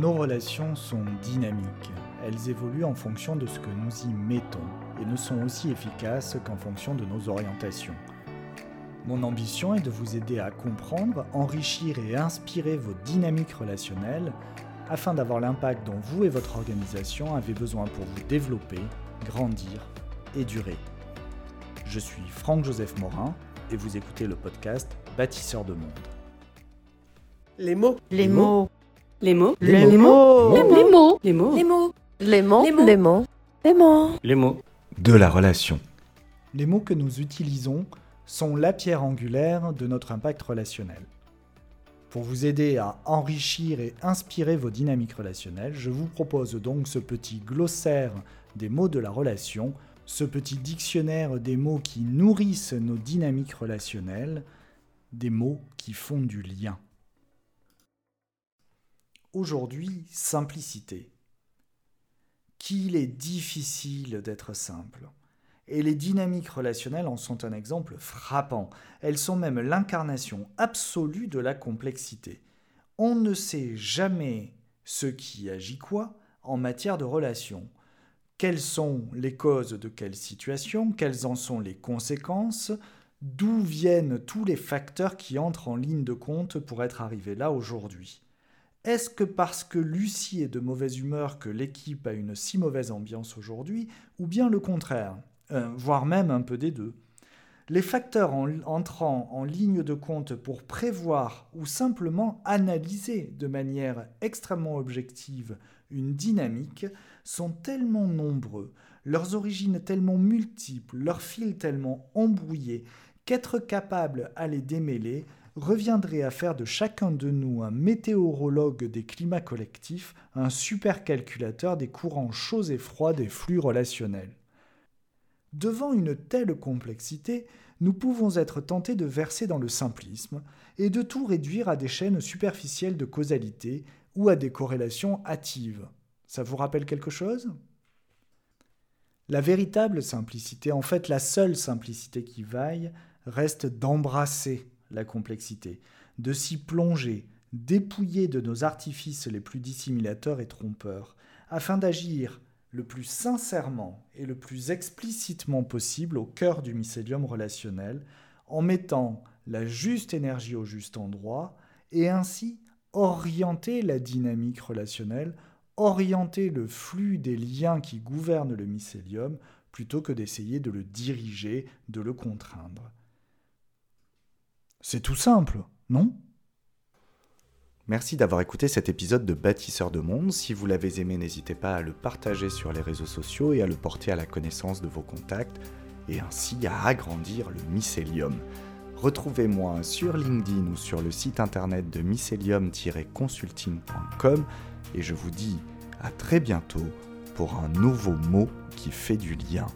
Nos relations sont dynamiques. Elles évoluent en fonction de ce que nous y mettons et ne sont aussi efficaces qu'en fonction de nos orientations. Mon ambition est de vous aider à comprendre, enrichir et inspirer vos dynamiques relationnelles afin d'avoir l'impact dont vous et votre organisation avez besoin pour vous développer, grandir et durer. Je suis Franck-Joseph Morin et vous écoutez le podcast Bâtisseur de monde. Les mots. Les mots. Les mots. Les, mots. mots. Les mots. Les mots. Les mots. Les mots. Les mots. Les mots. Les mots. De la relation. Les mots que nous utilisons sont la pierre angulaire de notre impact relationnel. Pour vous aider à enrichir et inspirer vos dynamiques relationnelles, je vous propose donc ce petit glossaire des mots de la relation, ce petit dictionnaire des mots qui nourrissent nos dynamiques relationnelles, des mots qui font du lien. Aujourd'hui, simplicité. Qu'il est difficile d'être simple. Et les dynamiques relationnelles en sont un exemple frappant. Elles sont même l'incarnation absolue de la complexité. On ne sait jamais ce qui agit quoi en matière de relations. Quelles sont les causes de quelle situation? Quelles en sont les conséquences? D'où viennent tous les facteurs qui entrent en ligne de compte pour être arrivés là aujourd'hui? Est-ce que parce que Lucie est de mauvaise humeur que l'équipe a une si mauvaise ambiance aujourd'hui, ou bien le contraire, euh, voire même un peu des deux. Les facteurs entrant en ligne de compte pour prévoir ou simplement analyser de manière extrêmement objective une dynamique sont tellement nombreux, leurs origines tellement multiples, leurs fils tellement embrouillés, qu'être capable à les démêler reviendrait à faire de chacun de nous un météorologue des climats collectifs, un supercalculateur des courants chauds et froids des flux relationnels. Devant une telle complexité, nous pouvons être tentés de verser dans le simplisme et de tout réduire à des chaînes superficielles de causalité ou à des corrélations hâtives. Ça vous rappelle quelque chose? La véritable simplicité, en fait la seule simplicité qui vaille, reste d'embrasser la complexité, de s'y plonger, dépouiller de nos artifices les plus dissimulateurs et trompeurs, afin d'agir le plus sincèrement et le plus explicitement possible au cœur du mycélium relationnel, en mettant la juste énergie au juste endroit, et ainsi orienter la dynamique relationnelle, orienter le flux des liens qui gouvernent le mycélium, plutôt que d'essayer de le diriger, de le contraindre. C'est tout simple, non? Merci d'avoir écouté cet épisode de Bâtisseur de Monde. Si vous l'avez aimé, n'hésitez pas à le partager sur les réseaux sociaux et à le porter à la connaissance de vos contacts, et ainsi à agrandir le mycélium. Retrouvez-moi sur LinkedIn ou sur le site internet de mycelium-consulting.com et je vous dis à très bientôt pour un nouveau mot qui fait du lien.